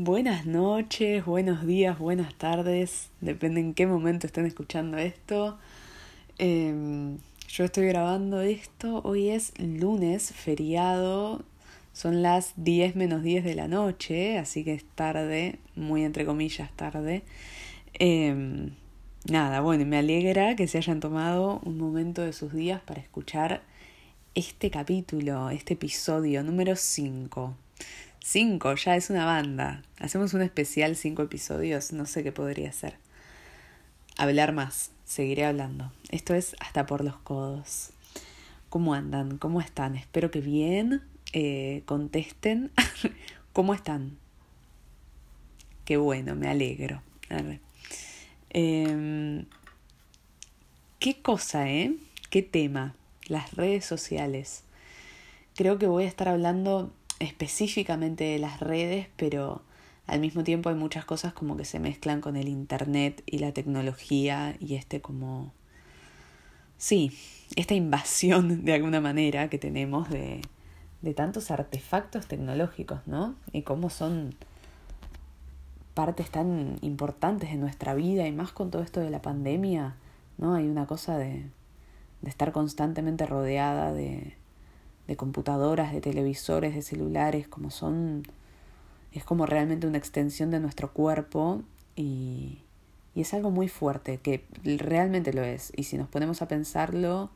Buenas noches, buenos días, buenas tardes, depende en qué momento estén escuchando esto. Em, yo estoy grabando esto, hoy es lunes, feriado, son las 10 menos 10 de la noche, así que es tarde, muy entre comillas tarde. Em, nada, bueno, me alegra que se hayan tomado un momento de sus días para escuchar este capítulo, este episodio número 5. Cinco, ya es una banda. Hacemos un especial cinco episodios, no sé qué podría ser. Hablar más, seguiré hablando. Esto es hasta por los codos. ¿Cómo andan? ¿Cómo están? Espero que bien. Eh, contesten. ¿Cómo están? Qué bueno, me alegro. Eh, ¿Qué cosa, eh? ¿Qué tema? Las redes sociales. Creo que voy a estar hablando específicamente de las redes, pero al mismo tiempo hay muchas cosas como que se mezclan con el Internet y la tecnología y este como... Sí, esta invasión de alguna manera que tenemos de, de tantos artefactos tecnológicos, ¿no? Y cómo son partes tan importantes de nuestra vida y más con todo esto de la pandemia, ¿no? Hay una cosa de, de estar constantemente rodeada de, de computadoras, de televisores, de celulares, como son, es como realmente una extensión de nuestro cuerpo y, y es algo muy fuerte, que realmente lo es. Y si nos ponemos a pensarlo,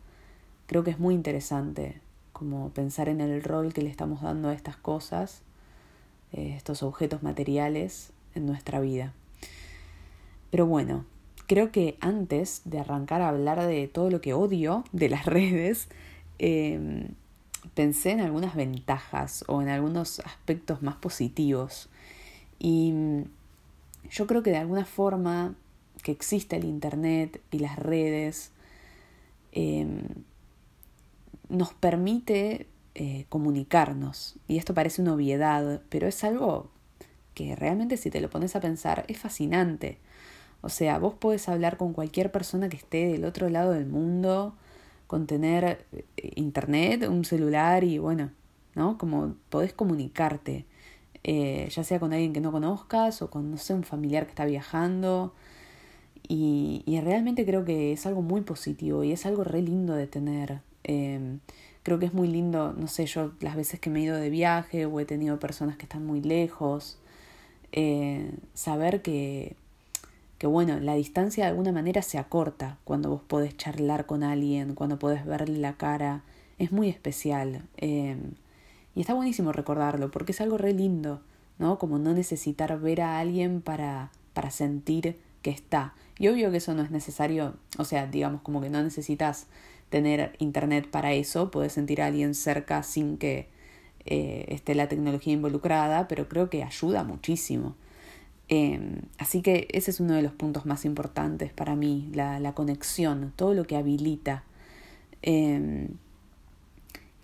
creo que es muy interesante, como pensar en el rol que le estamos dando a estas cosas, eh, estos objetos materiales en nuestra vida. Pero bueno, creo que antes de arrancar a hablar de todo lo que odio de las redes, eh, pensé en algunas ventajas o en algunos aspectos más positivos. Y mm, yo creo que de alguna forma que existe el Internet y las redes em, nos permite eh, comunicarnos. Y esto parece una obviedad, pero es algo que realmente si te lo pones a pensar es fascinante. O sea, vos podés hablar con cualquier persona que esté del otro lado del mundo con tener eh, internet, un celular y bueno, ¿no? Como podés comunicarte, eh, ya sea con alguien que no conozcas o con, no sé, un familiar que está viajando. Y, y realmente creo que es algo muy positivo y es algo re lindo de tener. Em, creo que es muy lindo, no sé, yo las veces que me he ido de viaje o he tenido personas que están muy lejos, eh, saber que que bueno, la distancia de alguna manera se acorta cuando vos podés charlar con alguien, cuando podés verle la cara, es muy especial. Em, y está buenísimo recordarlo, porque es algo re lindo, ¿no? Como no necesitar ver a alguien para, para sentir que está. Y obvio que eso no es necesario, o sea, digamos como que no necesitas tener internet para eso, podés sentir a alguien cerca sin que eh, esté la tecnología involucrada, pero creo que ayuda muchísimo. Em, así que ese es uno de los puntos más importantes para mí, la, conexión, todo lo que habilita. Eh,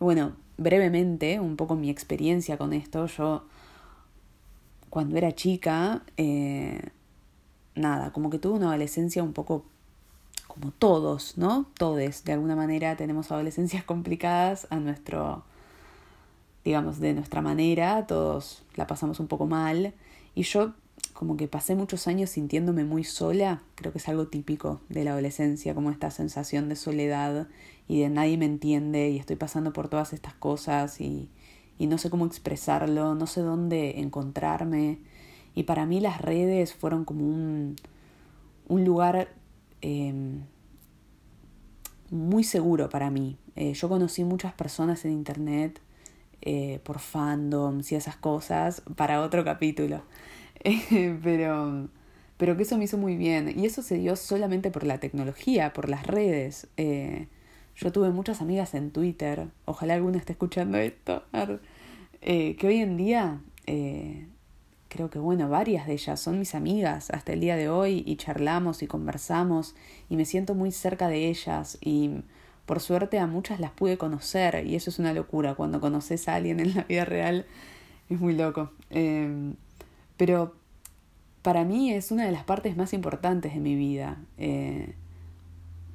bueno, brevemente, un poco mi experiencia con esto, yo cuando era chica, eh, nada, como que tuve una adolescencia un poco como todos, ¿no? Todos, de alguna manera tenemos adolescencias complicadas a nuestro, digamos, de nuestra manera, todos la pasamos un poco mal. Y yo como que pasé muchos años sintiéndome muy sola, creo que es algo típico de la adolescencia, como esta sensación de soledad y de nadie me entiende y estoy pasando por todas estas cosas y, y no sé cómo expresarlo, no sé dónde encontrarme. Y para mí las redes fueron como un, un lugar em, muy seguro para mí. Eh, yo conocí muchas personas en internet eh, por fandoms y esas cosas para otro capítulo. pero, pero que eso me hizo muy bien. Y eso se dio solamente por la tecnología, por las redes. Eh, yo tuve muchas amigas en Twitter, ojalá alguna esté escuchando esto, eh, que hoy en día, eh, creo que bueno, varias de ellas son mis amigas hasta el día de hoy y charlamos y conversamos y me siento muy cerca de ellas y por suerte a muchas las pude conocer y eso es una locura, cuando conoces a alguien en la vida real es muy loco. Pero para mí es una de las partes más importantes de mi vida. Eh,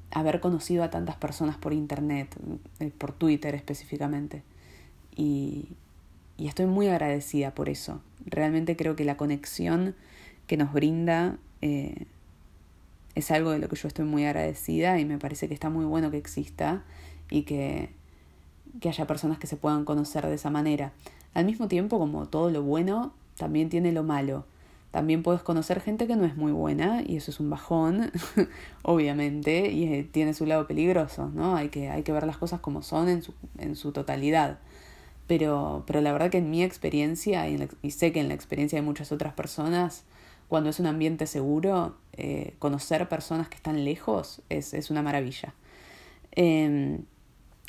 haber conocido a tantas personas por internet, eh, por Twitter específicamente. Y, estoy muy agradecida por eso. Realmente creo que la conexión que nos brinda eh, es algo de lo que yo estoy muy agradecida y me parece que está muy bueno que exista y que, que haya personas que se puedan conocer de esa manera. Al mismo tiempo, como todo lo bueno, también tiene lo malo. También puedes conocer gente que no es muy buena y eso es un bajón, obviamente, y eh, tiene su lado peligroso, ¿no? Hay que, hay que ver las cosas como son en su, en su totalidad. Pero, pero la verdad que en mi experiencia, y, sé que en la experiencia de muchas otras personas, cuando es un ambiente seguro, eh, conocer personas que están lejos es, es una maravilla. Eh,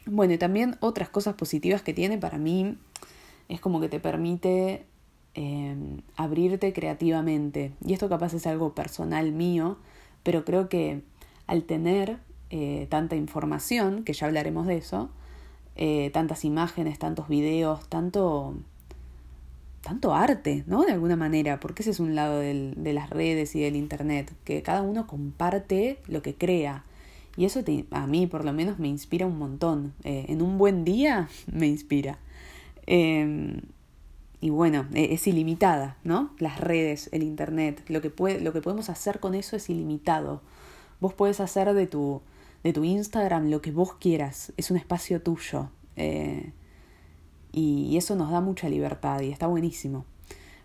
bueno, y también otras cosas positivas que tiene para mí es como que te permite Em, abrirte creativamente. Y esto capaz es algo personal mío, pero creo que al tener eh, tanta información, que ya hablaremos de eso, eh, tantas imágenes, tantos videos, tanto, tanto arte, ¿no? De alguna manera, porque ese es un lado del, de las redes y del Internet, que cada uno comparte lo que crea. Y eso a mí por lo menos me inspira un montón. Eh, en un buen día me inspira. Em, y bueno, e, es ilimitada, ¿no? Las redes, el Internet, lo que, puede, lo que podemos hacer con eso es ilimitado. Vos puedes hacer de tu, de tu Instagram lo que vos quieras, es un espacio tuyo. Eh, y eso nos da mucha libertad y está buenísimo.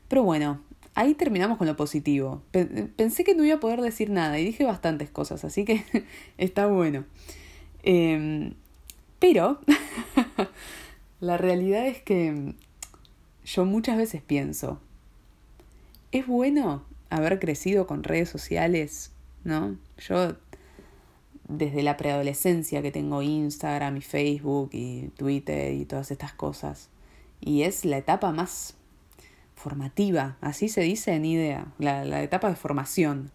Pero bueno, ahí terminamos con lo positivo. Pensé que no iba a poder decir nada y dije bastantes cosas, así que está bueno. Em, pero la realidad es que yo muchas veces pienso, ¿es bueno haber crecido con redes sociales? ¿No? Yo desde la preadolescencia que tengo Instagram y Facebook y Twitter y todas estas cosas. Y es la etapa más formativa, así se dice en idea, la, la etapa de formación.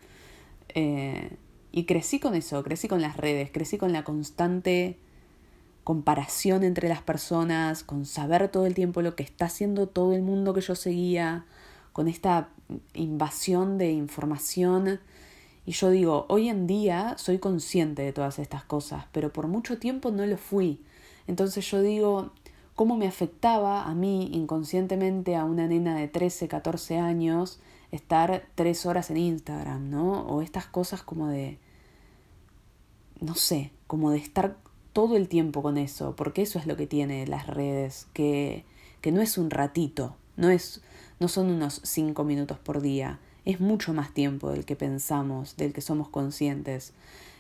Eh, y crecí con eso, crecí con las redes, crecí con la constante comparación entre las personas, con saber todo el tiempo lo que está haciendo todo el mundo que yo seguía, con esta invasión de información. Y yo digo, hoy en día soy consciente de todas estas cosas, pero por mucho tiempo no lo fui. Entonces yo digo, ¿cómo me afectaba a mí inconscientemente a una nena de 13, 14 años estar tres horas en Instagram, ¿no? O estas cosas como de, no sé, como de estar todo el tiempo con eso, porque eso es lo que tiene las redes, que, que no es un ratito, no, es, no son unos cinco minutos por día, es mucho más tiempo del que pensamos, del que somos conscientes.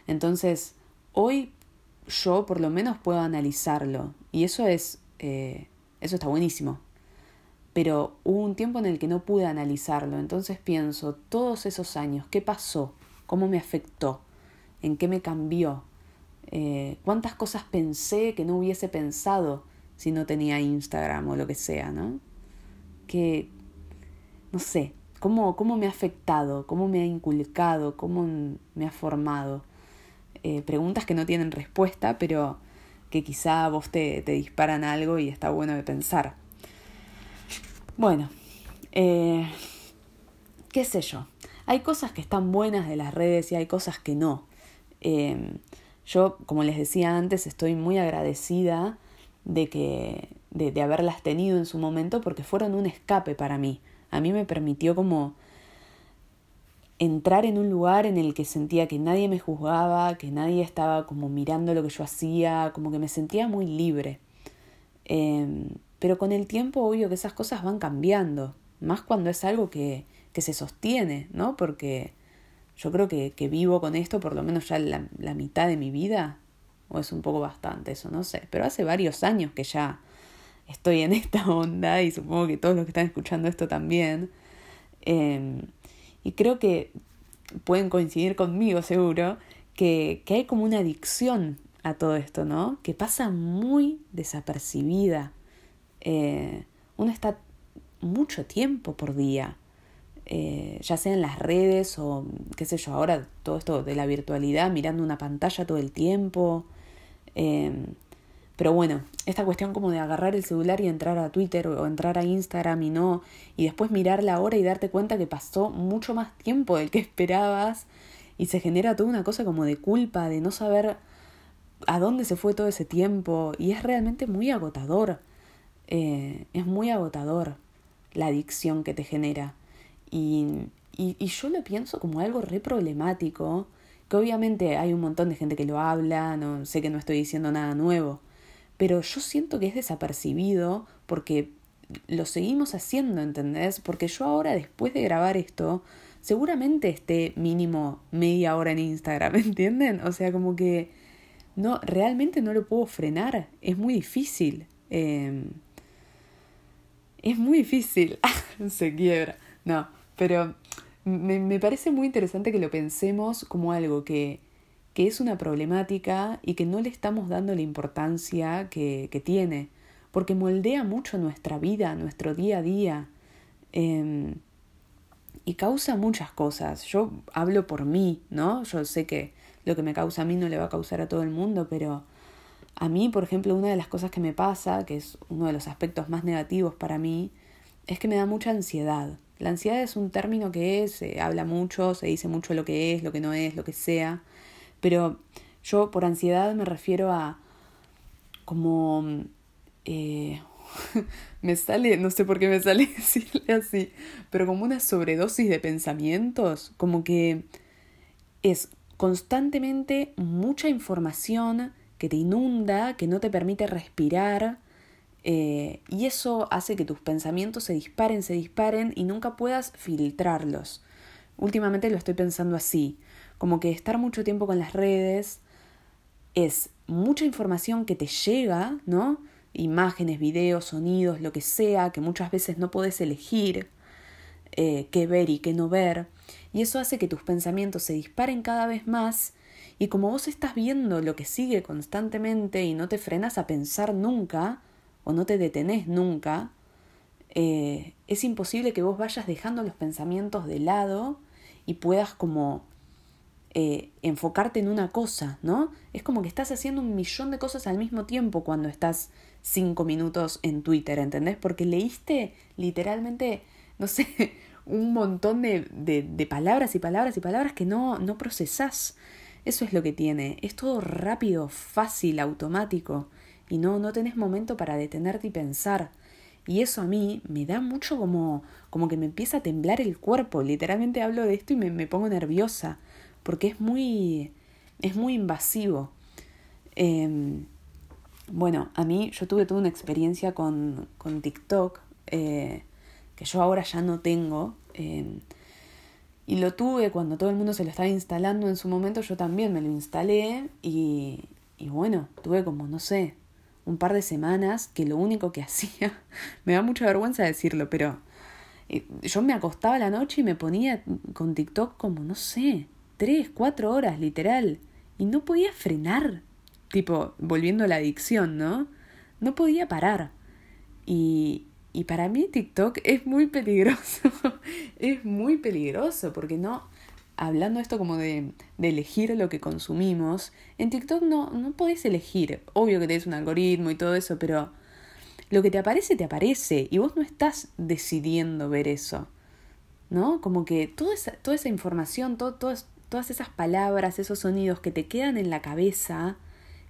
Entonces, hoy yo por lo menos puedo analizarlo, y eso es, eh, eso está buenísimo. Pero hubo un tiempo en el que no pude analizarlo, entonces pienso, todos esos años, ¿qué pasó? ¿Cómo me afectó? ¿En qué me cambió? Eh, cuántas cosas pensé que no hubiese pensado si no tenía Instagram o lo que sea, ¿no? Que, no sé, cómo, cómo me ha afectado, cómo me ha inculcado, cómo me ha formado. Eh, preguntas que no tienen respuesta, pero que quizá vos te, te disparan algo y está bueno de pensar. Bueno, eh, qué sé yo. Hay cosas que están buenas de las redes y hay cosas que no. Yo, como les decía antes, estoy muy agradecida de que de, haberlas tenido en su momento porque fueron un escape para mí. A mí me permitió como entrar en un lugar en el que sentía que nadie me juzgaba, que nadie estaba como mirando lo que yo hacía, como que me sentía muy libre. Eh, pero con el tiempo, obvio que esas cosas van cambiando, más cuando es algo que, que se sostiene, ¿no? Porque yo creo que, que vivo con esto por lo menos ya la, la, mitad de mi vida, o es un poco bastante eso, no sé, pero hace varios años que ya estoy en esta onda y supongo que todos los que están escuchando esto también. Eh, y creo que pueden coincidir conmigo seguro que, que hay como una adicción a todo esto, ¿no? Que pasa muy desapercibida. Eh, uno está mucho tiempo por día eh, ya sea en las redes o qué sé yo, ahora todo esto de la virtualidad, mirando una pantalla todo el tiempo. Eh, pero bueno, esta cuestión como de agarrar el celular y entrar a Twitter o entrar a Instagram y no, y después mirar la hora y darte cuenta que pasó mucho más tiempo del que esperabas y se genera toda una cosa como de culpa, de no saber a dónde se fue todo ese tiempo y es realmente muy agotador. eh, es muy agotador la adicción que te genera. Y, y, y, yo lo pienso como algo re problemático, que obviamente hay un montón de gente que lo habla, no sé que no estoy diciendo nada nuevo, pero yo siento que es desapercibido porque lo seguimos haciendo, ¿entendés? Porque yo ahora, después de grabar esto, seguramente esté mínimo media hora en Instagram, ¿entienden? O sea, como que no, realmente no lo puedo frenar, es muy difícil. Eh, es muy difícil, se quiebra. No, pero me, me, parece muy interesante que lo pensemos como algo que, que es una problemática y que no le estamos dando la importancia que, que tiene, porque moldea mucho nuestra vida, nuestro día a día. Eh, y causa muchas cosas. Yo hablo por mí, ¿no? Yo sé que lo que me causa a mí no le va a causar a todo el mundo, pero a mí, por ejemplo, una de las cosas que me pasa, que es uno de los aspectos más negativos para mí, es que me da mucha ansiedad. La ansiedad es un término que se habla mucho, se dice mucho lo que es, lo que no es, lo que sea, pero yo por ansiedad me refiero a como... Eh, me sale, no sé por qué me sale decirle así, pero como una sobredosis de pensamientos, como que es constantemente mucha información que te inunda, que no te permite respirar, eh, y eso hace que tus pensamientos se disparen, se disparen y nunca puedas filtrarlos. Últimamente lo estoy pensando así, como que estar mucho tiempo con las redes es mucha información que te llega, ¿no? Imágenes, videos, sonidos, lo que sea, que muchas veces no puedes elegir eh, qué ver y qué no ver, y eso hace que tus pensamientos se disparen cada vez más y como vos estás viendo lo que sigue constantemente y no te frenas a pensar nunca, o no te detenés nunca, eh, es imposible que vos vayas dejando los pensamientos de lado y puedas como eh, enfocarte en una cosa, ¿no? Es como que estás haciendo un millón de cosas al mismo tiempo cuando estás cinco minutos en Twitter, ¿entendés? Porque leíste literalmente, no sé, un montón de, de, palabras y palabras y palabras que no, no procesás. Eso es lo que tiene. Es todo rápido, fácil, automático. Y no, no tenés momento para detenerte y pensar. Y eso a mí me da mucho como, como que me empieza a temblar el cuerpo. Literalmente hablo de esto y me, me pongo nerviosa. Porque es muy. es muy invasivo. Eh, bueno, a mí yo tuve toda una experiencia con, con TikTok. Eh, que yo ahora ya no tengo. Eh, y lo tuve cuando todo el mundo se lo estaba instalando en su momento, yo también me lo instalé y, y bueno, tuve como, no sé, un par de semanas que lo único que hacía, me da mucha vergüenza decirlo, pero eh, yo me acostaba la noche y me ponía con TikTok como, no sé, tres, cuatro horas literal, y no podía frenar, tipo, volviendo a la adicción, ¿no? No podía parar. Y, y para mí TikTok es muy peligroso, es muy peligroso porque no, hablando esto como de, de, elegir lo que consumimos, en TikTok no, no podés elegir, obvio que tenés un algoritmo y todo eso, pero lo que te aparece te aparece y vos no estás decidiendo ver eso, ¿no? Como que toda esa, toda esa información, todo, todas, todas esas palabras, esos sonidos que te quedan en la cabeza,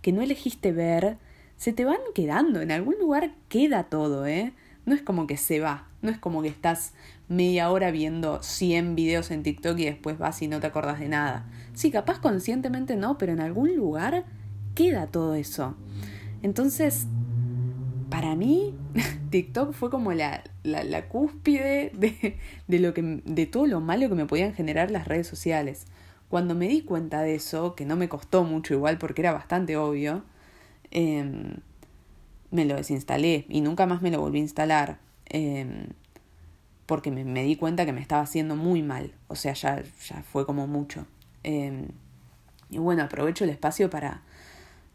que no elegiste ver, se te van quedando, en algún lugar queda todo, ¿eh? no es como que se va, no es como que estás media hora viendo 100 videos en TikTok y después vas y no te acordás de nada. Sí, capaz conscientemente no, pero en algún lugar queda todo eso. Entonces, para mí, TikTok fue como la, la, la cúspide de, de, lo que, de todo lo malo que me podían generar las redes sociales. Cuando me di cuenta de eso, que no me costó mucho igual porque era bastante obvio, eh, me lo desinstalé y nunca más me lo volví a instalar. Eh, porque me, me, di cuenta que me estaba haciendo muy mal. O sea, ya, ya fue como mucho. Eh, y bueno, aprovecho el espacio para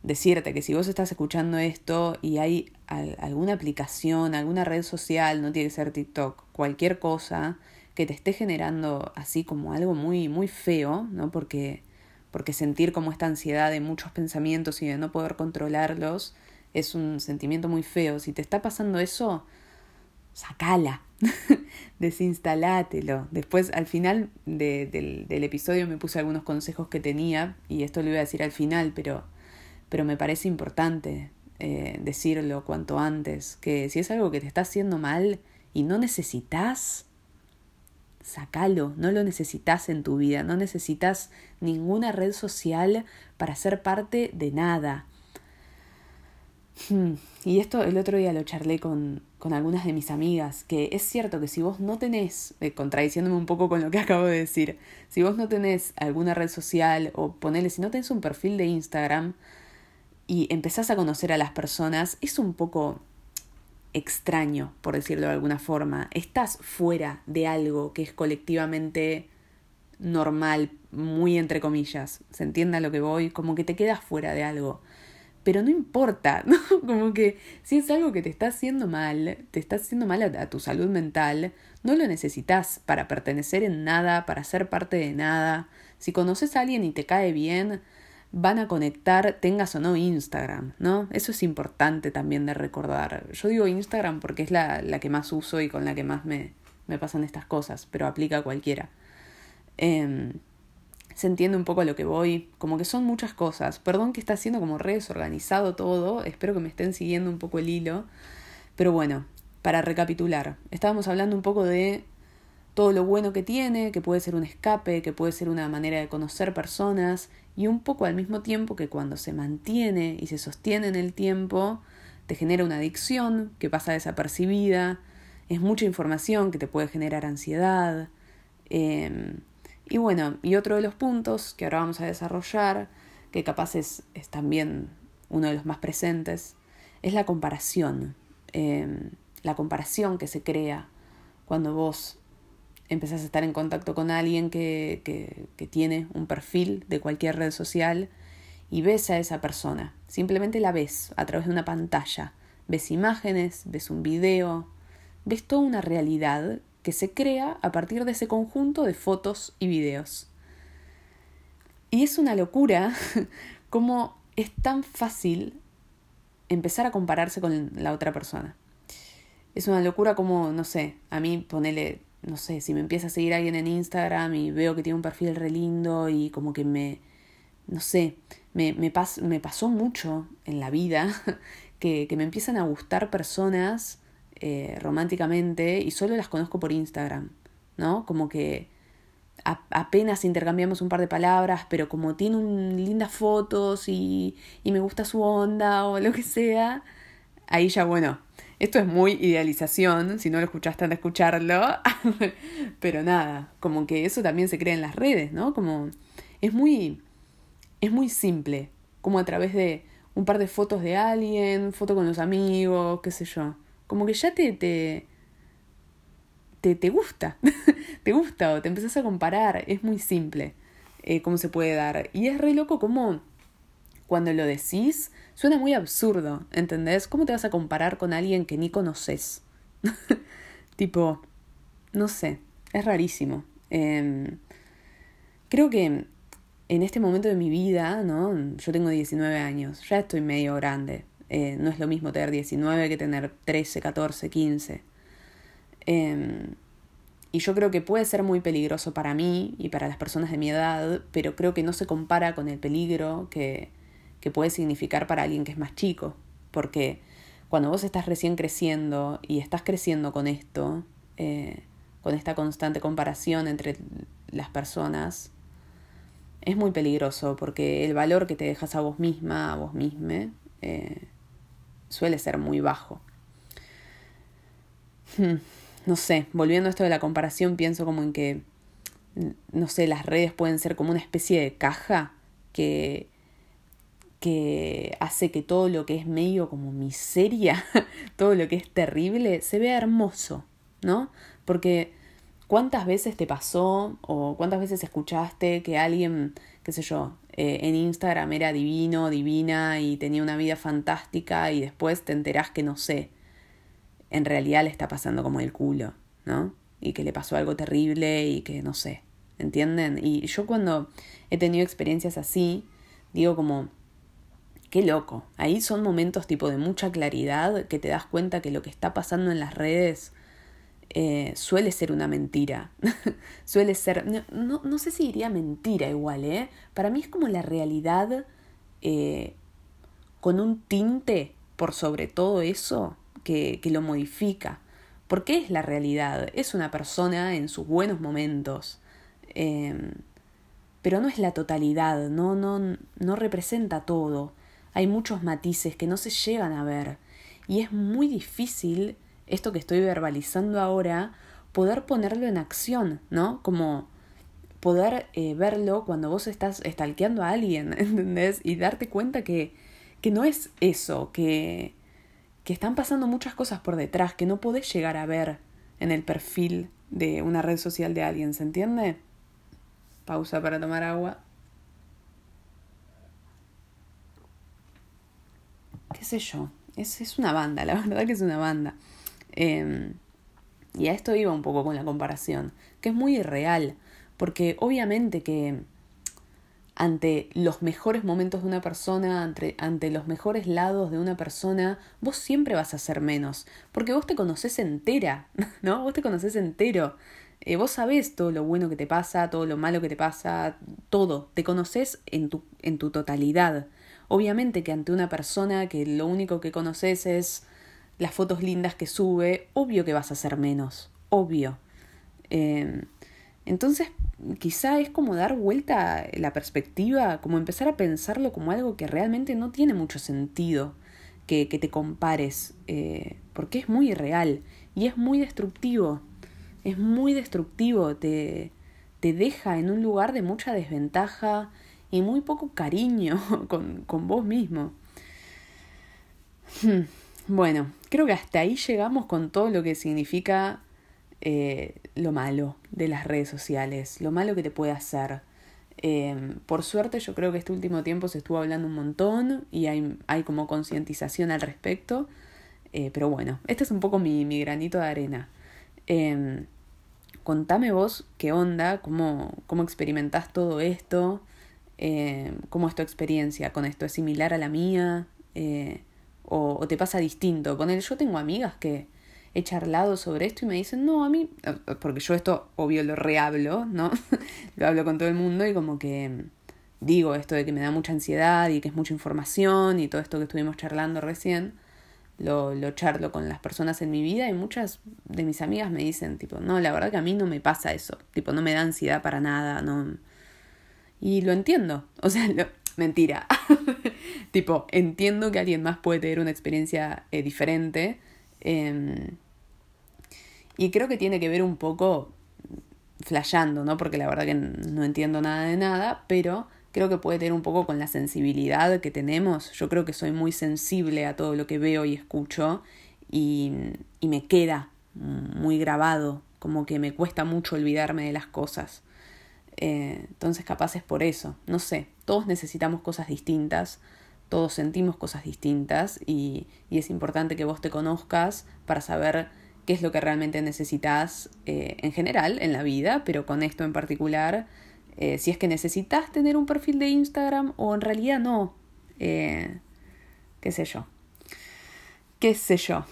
decirte que si vos estás escuchando esto y hay al, alguna aplicación, alguna red social, no tiene que ser TikTok, cualquier cosa que te esté generando así como algo muy, muy feo, ¿no? Porque, porque sentir como esta ansiedad de muchos pensamientos y de no poder controlarlos, es un sentimiento muy feo. Si te está pasando eso, sacala, desinstalátelo. Después, al final de, del, episodio, me puse algunos consejos que tenía, y esto lo iba a decir al final, pero, pero me parece importante. eh, decirlo cuanto antes, que si es algo que te está haciendo mal y no necesitas, sacalo, no lo necesitas en tu vida, no necesitas ninguna red social para ser parte de nada. Hmm, y esto el otro día lo charlé con, con algunas de mis amigas, que es cierto que si vos no tenés, eh, contradiciéndome un poco con lo que acabo de decir, si vos no tenés alguna red social o ponele, si no tenés un perfil de Instagram y empezás a conocer a las personas, es un poco extraño, por decirlo de alguna forma. Estás fuera de algo que es colectivamente normal, muy entre comillas. ¿Se entiende lo que voy? Como que te quedas fuera de algo. Pero no importa, ¿no? Como que si es algo que te está haciendo mal, te está haciendo mal a, tu salud mental, no lo necesitas para pertenecer en nada, para ser parte de nada. Si conoces a alguien y te cae bien, van a conectar, tengas o no Instagram, ¿no? Eso es importante también de recordar. Yo digo Instagram porque es la, la que más uso y con la que más me, me pasan estas cosas, pero aplica a cualquiera. Eh, se entiende un poco a lo que voy, como que son muchas cosas. Perdón que está siendo como re desorganizado todo, espero que me estén siguiendo un poco el hilo. Pero bueno, para recapitular, estábamos hablando un poco de todo lo bueno que tiene, que puede ser un escape, que puede ser una manera de conocer personas y un poco al mismo tiempo que cuando se mantiene y se sostiene en el tiempo, te genera una adicción que pasa desapercibida, es mucha información que te puede generar ansiedad. Eh, y bueno, y otro de los puntos que ahora vamos a desarrollar, que capaz es, es también uno de los más presentes, es la comparación. Eh, la comparación que se crea cuando vos empezás a estar en contacto con alguien que, que, que, tiene un perfil de cualquier red social y ves a esa persona. Simplemente la ves a través de una pantalla. Ves imágenes, ves un video, ves toda una realidad que se crea a partir de ese conjunto de fotos y videos. Y es una locura cómo es tan fácil empezar a compararse con la otra persona. Es una locura como, no sé, a mí ponele no sé, si me empieza a seguir alguien en Instagram y veo que tiene un perfil re lindo y como que me, no sé, me, me, pas, me pasó mucho en la vida que, que me empiezan a gustar personas eh, románticamente y solo las conozco por Instagram, ¿no? Como que a, apenas intercambiamos un par de palabras, pero como tiene lindas fotos y, y me gusta su onda o lo que sea, ahí ya, bueno, esto es muy idealización, si no lo escuchaste de escucharlo, pero nada, como que eso también se crea en las redes, ¿no? Como es muy es muy simple, como a través de un par de fotos de alguien, foto con los amigos, qué sé yo. Como que ya te te te, te gusta, te gusta o te empezás a comparar, es muy simple eh, cómo se puede dar. Y es re loco como cuando lo decís, suena muy absurdo, ¿entendés? ¿Cómo te vas a comparar con alguien que ni conoces? tipo, no sé, es rarísimo. Eh, creo que en este momento de mi vida, ¿no? Yo tengo 19 años, ya estoy medio grande. Eh, no es lo mismo tener 19 que tener 13, 14, 15. Eh, y yo creo que puede ser muy peligroso para mí y para las personas de mi edad, pero creo que no se compara con el peligro que, que puede significar para alguien que es más chico. Porque cuando vos estás recién creciendo y estás creciendo con esto, eh, con esta constante comparación entre las personas, es muy peligroso porque el valor que te dejas a vos misma, a vos misma, eh, suele ser muy bajo. Hmm, no sé, volviendo a esto de la comparación, pienso como en que, no sé, las redes pueden ser como una especie de caja que que hace que todo lo que es medio como miseria, todo lo que es terrible, se vea hermoso, ¿no? Porque cuántas veces te pasó o cuántas veces escuchaste que alguien, qué sé yo, eh, en Instagram era divino, divina y tenía una vida fantástica y después te enterás que no sé, en realidad le está pasando como el culo, ¿no? Y que le pasó algo terrible y que no sé, ¿entienden? Y yo cuando he tenido experiencias así, digo como, Qué loco. Ahí son momentos tipo de mucha claridad que te das cuenta que lo que está pasando en las redes eh, suele ser una mentira. suele ser, no, no, sé si diría mentira igual, ¿eh? Para mí es como la realidad eh, con un tinte por sobre todo eso que, que lo modifica. Porque es la realidad, es una persona en sus buenos momentos. Em, pero no es la totalidad, no, no, no representa todo. Hay muchos matices que no se llegan a ver. Y es muy difícil, esto que estoy verbalizando ahora, poder ponerlo en acción, ¿no? Como poder eh, verlo cuando vos estás estalqueando a alguien, ¿entendés? Y darte cuenta que, que no es eso, que, que están pasando muchas cosas por detrás que no podés llegar a ver en el perfil de una red social de alguien, ¿se entiende? Pausa para tomar agua. ¿Qué sé yo? Es, es una banda, la verdad que es una banda. Em, y a esto iba un poco con la comparación, que es muy irreal, porque obviamente que ante los mejores momentos de una persona, ante, ante, los mejores lados de una persona, vos siempre vas a ser menos, porque vos te conoces entera, ¿no? Vos te conoces entero. Eh, vos sabés todo lo bueno que te pasa, todo lo malo que te pasa, todo. Te conoces en tu, en tu totalidad. Obviamente que ante una persona que lo único que conoces es las fotos lindas que sube, obvio que vas a ser menos. Obvio. Eh, entonces, quizá es como dar vuelta la perspectiva, como empezar a pensarlo como algo que realmente no tiene mucho sentido que, que te compares, eh, porque es muy irreal y es muy destructivo es muy destructivo, te, te deja en un lugar de mucha desventaja y muy poco cariño con, con vos mismo. Hmm, bueno, creo que hasta ahí llegamos con todo lo que significa eh, lo malo de las redes sociales, lo malo que te puede hacer. Eh, por suerte yo creo que este último tiempo se estuvo hablando un montón y hay, hay como concientización al respecto. Eh, pero bueno, este es un poco mi, mi granito de arena. Eh, contame vos qué onda, cómo, cómo experimentás todo esto, cómo es tu experiencia con esto, ¿es similar a la mía? O, te pasa distinto? Él, yo tengo amigas que he charlado sobre esto y me dicen, no, a mí, eh, porque yo esto obvio lo rehablo, ¿no? lo hablo con todo el mundo y como que digo esto de que me da mucha ansiedad y que es mucha información y todo esto que estuvimos charlando recién lo, lo charlo con las personas en mi vida y muchas de mis amigas me dicen, tipo, no, la verdad que a mí no me pasa eso, tipo, no me da ansiedad para nada, no. Y lo entiendo, o sea, mentira. tipo, entiendo que alguien más puede tener una experiencia eh, diferente. Eh, y creo que tiene que ver un poco flasheando, ¿no? Porque la verdad que no entiendo nada de nada, pero creo que puede tener un poco con la sensibilidad que tenemos. Yo creo que soy muy sensible a todo lo que veo y escucho y, y me queda muy grabado, como que me cuesta mucho olvidarme de las cosas. Eh, entonces capaz es por eso, no sé, todos necesitamos cosas distintas, todos sentimos cosas distintas y, es importante que vos te conozcas para saber qué es lo que realmente necesitas eh, en general en la vida, pero con esto en particular eh, si es que necesitas tener un perfil de Instagram o en realidad no. Eh, qué sé yo. Qué sé yo.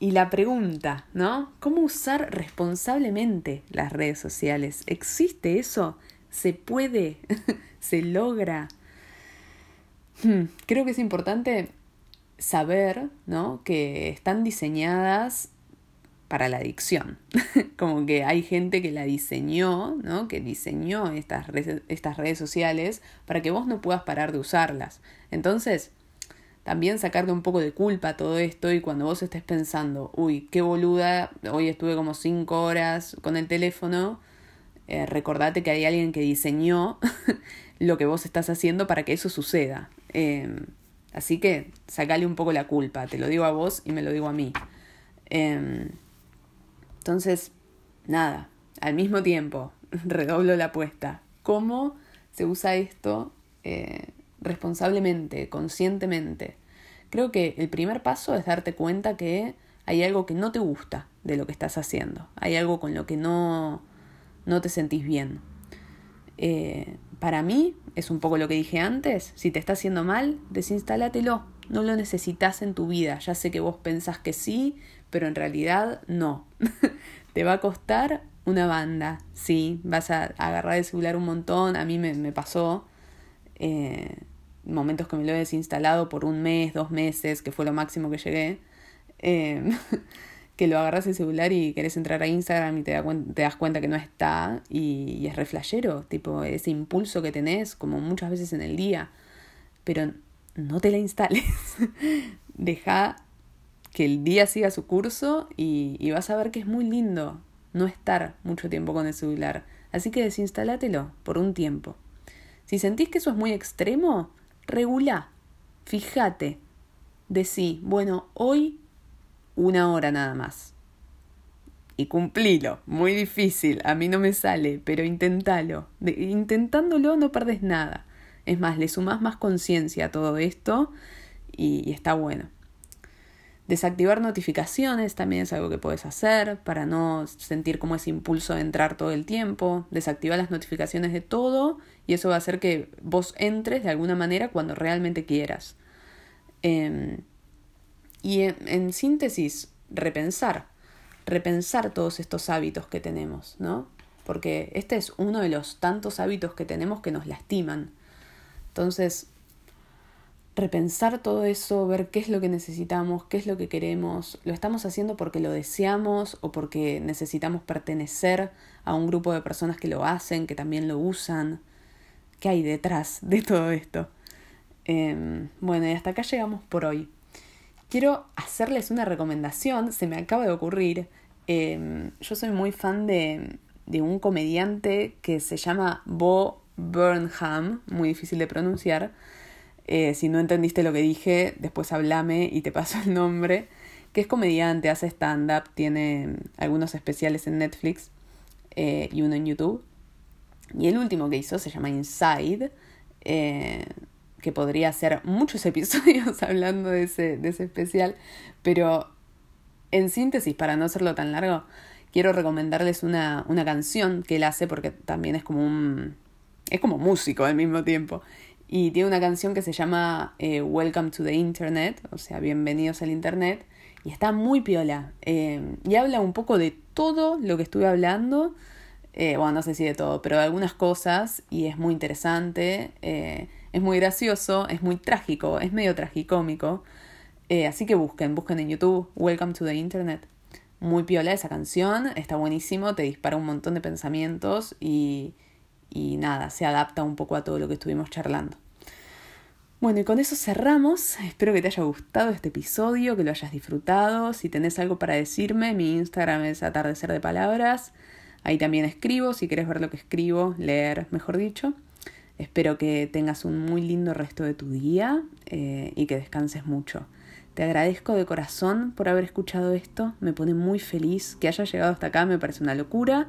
Y la pregunta, ¿no? ¿Cómo usar responsablemente las redes sociales? ¿Existe eso? ¿Se puede? ¿Se logra? Hmm, creo que es importante saber, ¿no? Que están diseñadas para la adicción. Como que hay gente que la diseñó, ¿no? Que diseñó estas redes, estas redes sociales para que vos no puedas parar de usarlas. Entonces, también sacarle un poco de culpa a todo esto y cuando vos estés pensando, uy, qué boluda, hoy estuve como cinco horas con el teléfono, eh, recordate que hay alguien que diseñó lo que vos estás haciendo para que eso suceda. Eh, así que sacale un poco la culpa, te lo digo a vos y me lo digo a mí. Eh, entonces, nada, al mismo tiempo, redoblo la apuesta. ¿Cómo se usa esto eh, responsablemente, conscientemente? Creo que el primer paso es darte cuenta que hay algo que no te gusta de lo que estás haciendo. Hay algo con lo que no, no te sentís bien. Eh, para mí, es un poco lo que dije antes, si te está haciendo mal, desinstálatelo. No lo necesitas en tu vida. Ya sé que vos pensás que sí, pero en realidad no. Te va a costar una banda, sí, vas a agarrar el celular un montón, a mí me, me pasó. Eh, momentos que me lo he desinstalado por un mes, dos meses, que fue lo máximo que llegué, em, que lo agarras el celular y querés entrar a Instagram y te, das cuenta que no está y, es reflejero, tipo ese impulso que tenés como muchas veces en el día, pero no te la instales, deja que el día siga su curso y, vas a ver que es muy lindo no estar mucho tiempo con el celular, así que desinstálátelo por un tiempo. Si sentís que eso es muy extremo, regula, fíjate, decí, bueno, hoy una hora nada más. Y cumplilo, muy difícil, a mí no me sale, pero intentalo. intentándolo no perdes nada. Es más, le sumás más conciencia a todo esto y, está bueno. Desactivar notificaciones también es algo que puedes hacer para no sentir como ese impulso de entrar todo el tiempo. Desactivar las notificaciones de todo y eso va a hacer que vos entres de alguna manera cuando realmente quieras. Em, y en, síntesis, repensar, repensar todos estos hábitos que tenemos, ¿no? Porque este es uno de los tantos hábitos que tenemos que nos lastiman. Entonces, repensar todo eso, ver qué es lo que necesitamos, qué es lo que queremos, lo estamos haciendo porque lo deseamos o porque necesitamos pertenecer a un grupo de personas que lo hacen, que también lo usan, qué hay detrás de todo esto. Em, bueno, y hasta acá llegamos por hoy. Quiero hacerles una recomendación, se me acaba de ocurrir. Em, yo soy muy fan de, de un comediante que se llama Bo Burnham, muy difícil de pronunciar. Eh, si no entendiste lo que dije, después hablame y te paso el nombre. Que es comediante, hace stand-up, tiene algunos especiales en Netflix eh, y uno en YouTube. Y el último que hizo se llama Inside, eh, que podría hacer muchos episodios hablando de ese, de ese especial, pero en síntesis, para no hacerlo tan largo, quiero recomendarles una, una canción que él hace porque también es como un... es como músico al mismo tiempo. Y tiene una canción que se llama eh, Welcome to the Internet, o sea, bienvenidos al Internet. Y está muy piola. Eh, y habla un poco de todo lo que estuve hablando eh, bueno, no sé si de todo, pero de algunas cosas y es muy interesante, eh, es muy gracioso, es muy trágico, es medio tragicómico. Eh, así que busquen, busquen en YouTube Welcome to the Internet. Muy piola esa canción, está buenísimo, te dispara un montón de pensamientos y, y nada, se adapta un poco a todo lo que estuvimos charlando. Bueno, y con eso cerramos. Espero que te haya gustado este episodio, que lo hayas disfrutado. Si tenés algo para decirme, mi Instagram es atardecer de palabras. Ahí también escribo, si quieres ver lo que escribo, leer, mejor dicho. Espero que tengas un muy lindo resto de tu día eh, y que descanses mucho. Te agradezco de corazón por haber escuchado esto, me pone muy feliz que hayas llegado hasta acá, me parece una locura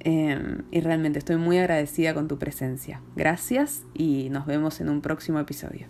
em, y realmente estoy muy agradecida con tu presencia. Gracias y nos vemos en un próximo episodio.